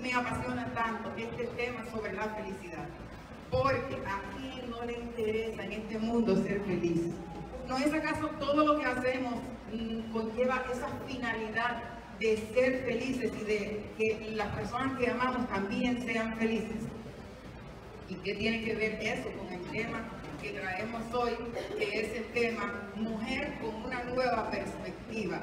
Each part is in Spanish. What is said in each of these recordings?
me apasiona tanto este tema sobre la felicidad. Porque a quién no le interesa en este mundo ser feliz. ¿No es acaso todo lo que hacemos mm, conlleva esa finalidad de ser felices y de que las personas que amamos también sean felices? ¿Y qué tiene que ver eso con el tema que traemos hoy, que es el tema Mujer con una nueva perspectiva?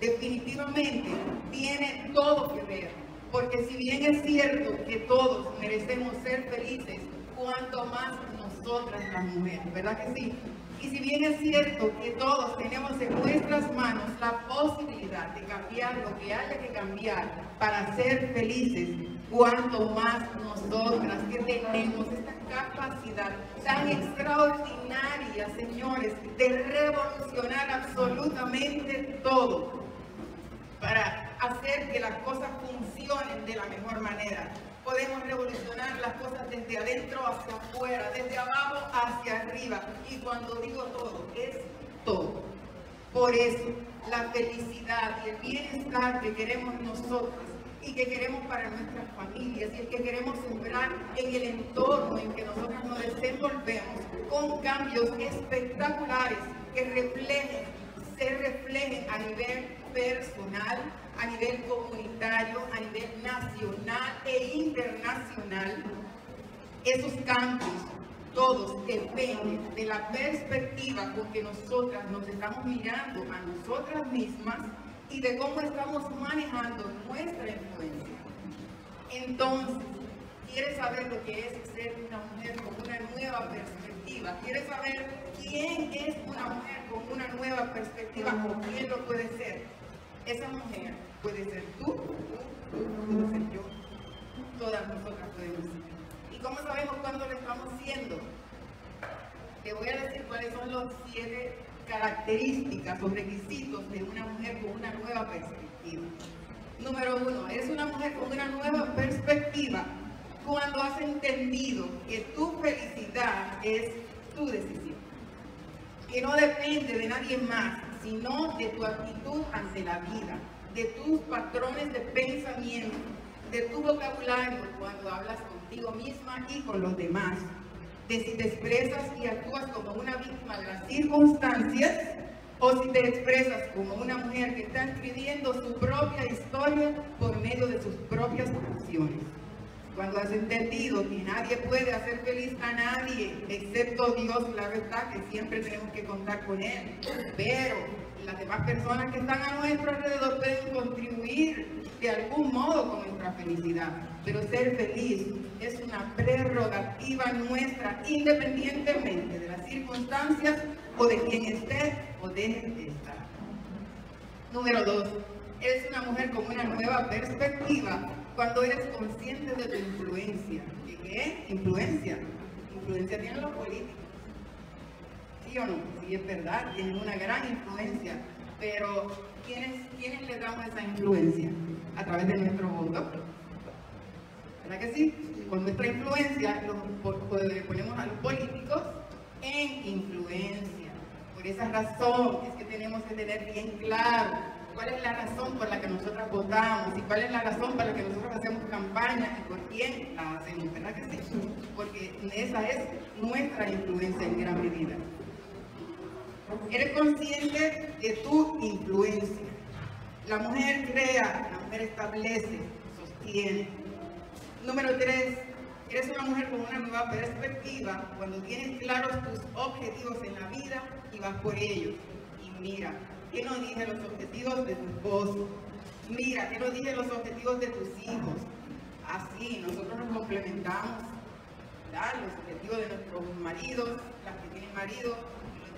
Definitivamente tiene todo que ver, porque si bien es cierto que todos merecemos ser felices, cuanto más nosotras las mujeres, ¿verdad que sí? Y si bien es cierto que todos tenemos en nuestras manos la posibilidad de cambiar lo que haya que cambiar para ser felices, cuanto más nosotras que tenemos esta capacidad tan extraordinaria, señores, de revolucionar absolutamente todo para hacer que las cosas funcionen de la mejor manera. Podemos revolucionar las cosas desde adentro hacia afuera, desde abajo hacia arriba. Y cuando digo todo, es todo. Por eso, la felicidad y el bienestar que queremos nosotros y que queremos para nuestras familias y el que queremos sembrar en el entorno en que nosotros nos desenvolvemos con cambios espectaculares que reflejen, se reflejen a nivel personal, a nivel comunitario, a nivel nacional e internacional. Esos cambios todos dependen de la perspectiva con que nosotras nos estamos mirando a nosotras mismas y de cómo estamos manejando nuestra influencia. Entonces, ¿quieres saber lo que es ser una mujer con una nueva perspectiva? ¿Quieres saber quién es una mujer con una nueva perspectiva o quién lo puede ser? Esa mujer puede ser tú, tú, puede ser yo, todas nosotras podemos ser. ¿Y cómo sabemos cuándo lo estamos siendo? Te voy a decir cuáles son los siete características o requisitos de una mujer con una nueva perspectiva. Número uno, es una mujer con una nueva perspectiva cuando has entendido que tu felicidad es tu decisión, que no depende de nadie más, sino de tu actitud ante la vida, de tus patrones de pensamiento, de tu vocabulario cuando hablas contigo misma y con los demás de si te expresas y actúas como una víctima de las circunstancias o si te expresas como una mujer que está escribiendo su propia historia por medio de sus propias acciones. Cuando has entendido que nadie puede hacer feliz a nadie excepto Dios, la verdad que siempre tenemos que contar con Él. Pero las demás personas que están a nuestro alrededor pueden contribuir de algún modo con nuestra felicidad. Pero ser feliz es una prerrogativa nuestra, independientemente de las circunstancias o de quien esté o deje de estar. Número dos, eres una mujer con una nueva perspectiva cuando eres consciente de tu influencia. ¿De qué? Influencia. Influencia tienen los políticos. ¿Sí o no? Sí, es verdad, tienen una gran influencia. Pero, ¿quiénes, ¿quiénes le damos esa influencia? A través de nuestro voto. ¿Verdad que sí? Con nuestra influencia ponemos a los políticos en influencia. Por esa razón es que tenemos que tener bien claro cuál es la razón por la que nosotros votamos y cuál es la razón por la que nosotros hacemos campaña y por quién la hacemos, ¿verdad que sí? Porque esa es nuestra influencia en gran medida. Eres consciente de tu influencia. La mujer crea, la mujer establece, sostiene. Número tres, eres una mujer con una nueva perspectiva cuando tienes claros tus objetivos en la vida y vas por ellos. Y mira, ¿qué nos dice los objetivos de tu esposo? Mira, ¿qué nos dice los objetivos de tus hijos? Así, nosotros nos complementamos. Los objetivos de nuestros maridos, las que tienen marido,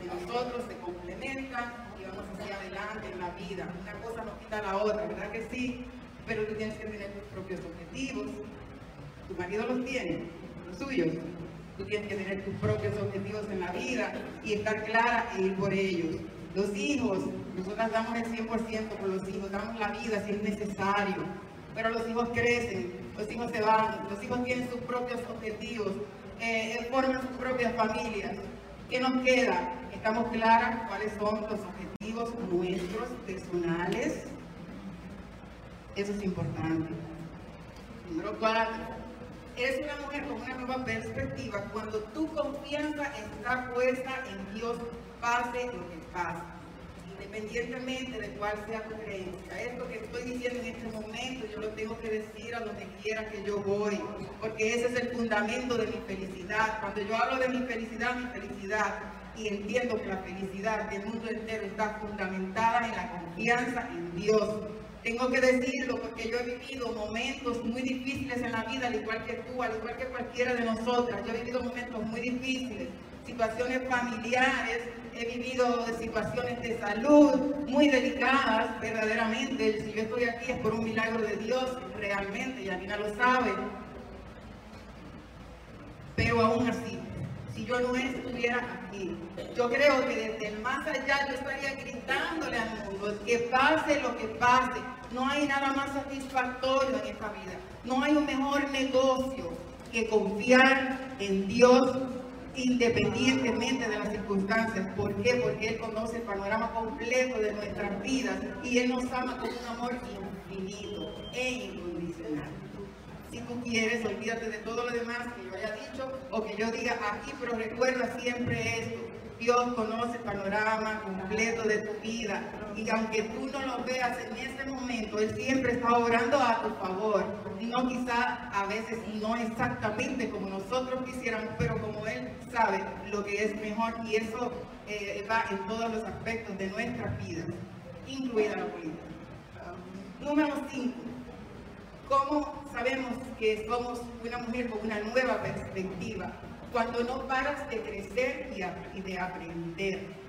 de nosotros se complementan y vamos hacia adelante en la vida. Una cosa no quita la otra, ¿verdad que sí? Pero tú tienes que tener tus propios objetivos. Tu marido los tiene, los suyos. Tú tienes que tener tus propios objetivos en la vida y estar clara e ir por ellos. Los hijos, nosotras damos el 100% por los hijos, damos la vida si es necesario. Pero los hijos crecen, los hijos se van, los hijos tienen sus propios objetivos, eh, forman sus propias familias. ¿Qué nos queda? ¿Estamos claras cuáles son los objetivos nuestros personales? Eso es importante. Número cuatro, eres una mujer con una nueva perspectiva cuando tu confianza está puesta en Dios, pase lo que pase independientemente de cuál sea tu creencia. Esto que estoy diciendo en este momento, yo lo tengo que decir a donde quiera que yo voy, porque ese es el fundamento de mi felicidad. Cuando yo hablo de mi felicidad, mi felicidad, y entiendo que la felicidad del mundo entero está fundamentada en la confianza en Dios. Tengo que decirlo porque yo he vivido momentos muy difíciles en la vida, al igual que tú, al igual que cualquiera de nosotras. Yo he vivido momentos muy difíciles, situaciones familiares, he vivido situaciones de salud muy delicadas, verdaderamente. Si yo estoy aquí es por un milagro de Dios, realmente, y Alina lo sabe. Pero aún así, si yo no estuviera aquí, yo creo que desde el más allá yo estaría gritándole al mundo que pase lo que pase. No hay nada más satisfactorio en esta vida. No hay un mejor negocio que confiar en Dios independientemente de las circunstancias. ¿Por qué? Porque Él conoce el panorama completo de nuestras vidas y Él nos ama con un amor infinito e incondicional. Si tú quieres, olvídate de todo lo demás que yo haya dicho o que yo diga aquí, pero recuerda siempre esto. Dios conoce el panorama completo de tu vida y aunque tú no lo veas en ese momento, Él siempre está orando a tu favor. No quizá a veces no exactamente como nosotros quisiéramos, pero como Él sabe lo que es mejor y eso eh, va en todos los aspectos de nuestra vida, incluida la política. Número 5. ¿Cómo sabemos que somos una mujer con una nueva perspectiva? Cuando no paras de crecer y de aprender.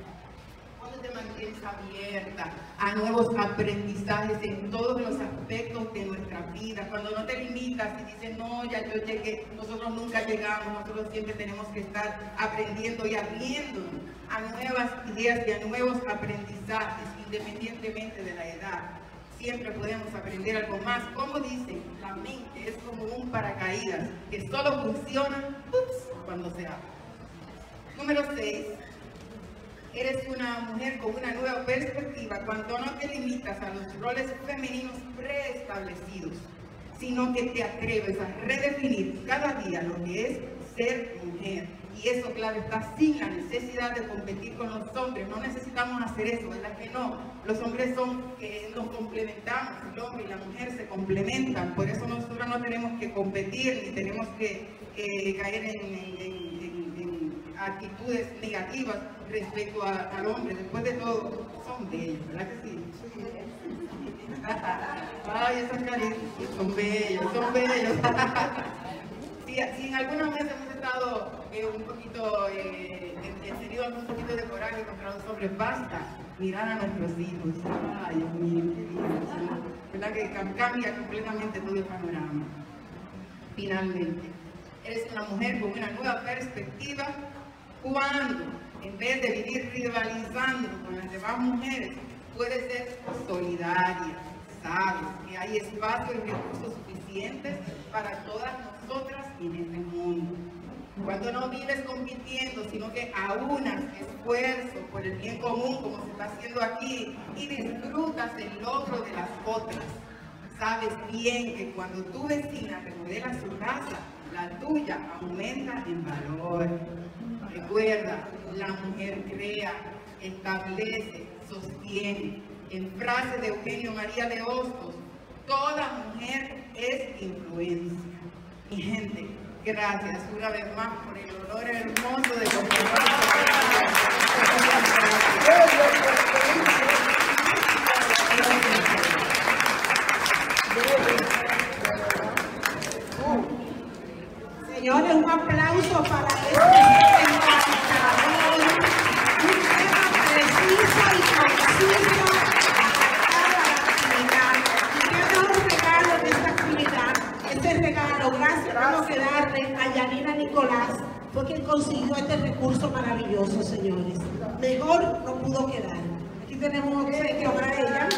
Mantienes abierta a nuevos aprendizajes en todos los aspectos de nuestra vida. Cuando no te limitas y dices, no, ya yo llegué, nosotros nunca llegamos, nosotros siempre tenemos que estar aprendiendo y abriéndonos a nuevas ideas y a nuevos aprendizajes, independientemente de la edad siempre podemos aprender algo más. Como dicen, la mente es como un paracaídas que solo funciona cuando se abre. Número 6. Eres una mujer con una nueva perspectiva cuando no te limitas a los roles femeninos preestablecidos, sino que te atreves a redefinir cada día lo que es ser mujer y eso, claro, está sin la necesidad de competir con los hombres. No necesitamos hacer eso, ¿verdad que no? Los hombres son, que nos complementamos, el hombre y la mujer se complementan. Por eso nosotros no tenemos que competir ni tenemos que caer en, actitudes negativas respecto al hombre. Después de todo, son bellos, ¿verdad que sí? Ay, esas caritas son bellos, son bellos. si, en alguna vez hemos estado eh, un poquito, eh, tenido un poquito de coraje contra los hombres, basta mirar a nuestros hijos. Ay, Dios mío, qué. ¿Verdad que cambia completamente todo el panorama? Finalmente, eres una mujer con una nueva perspectiva cuando, en vez de vivir rivalizando con las demás mujeres, puedes ser solidaria, sabes que hay espacio y recursos suficientes para todas nosotras en este mundo. Cuando no vives compitiendo, sino que aunas esfuerzo por el bien común, como se está haciendo aquí, y disfrutas el logro de las otras. Sabes bien que cuando tu vecina remodela su casa, la tuya aumenta en valor. Recuerda, la mujer crea, establece, sostiene. En frase de Eugenio María de Hostos, toda mujer es influencia. Mi gente, gracias una vez más por el honor hermoso de Señores, darle a Yanina Nicolás, porque él consiguió este recurso maravilloso, señores. Mejor no pudo quedar. Aquí tenemos un obsequio para ella.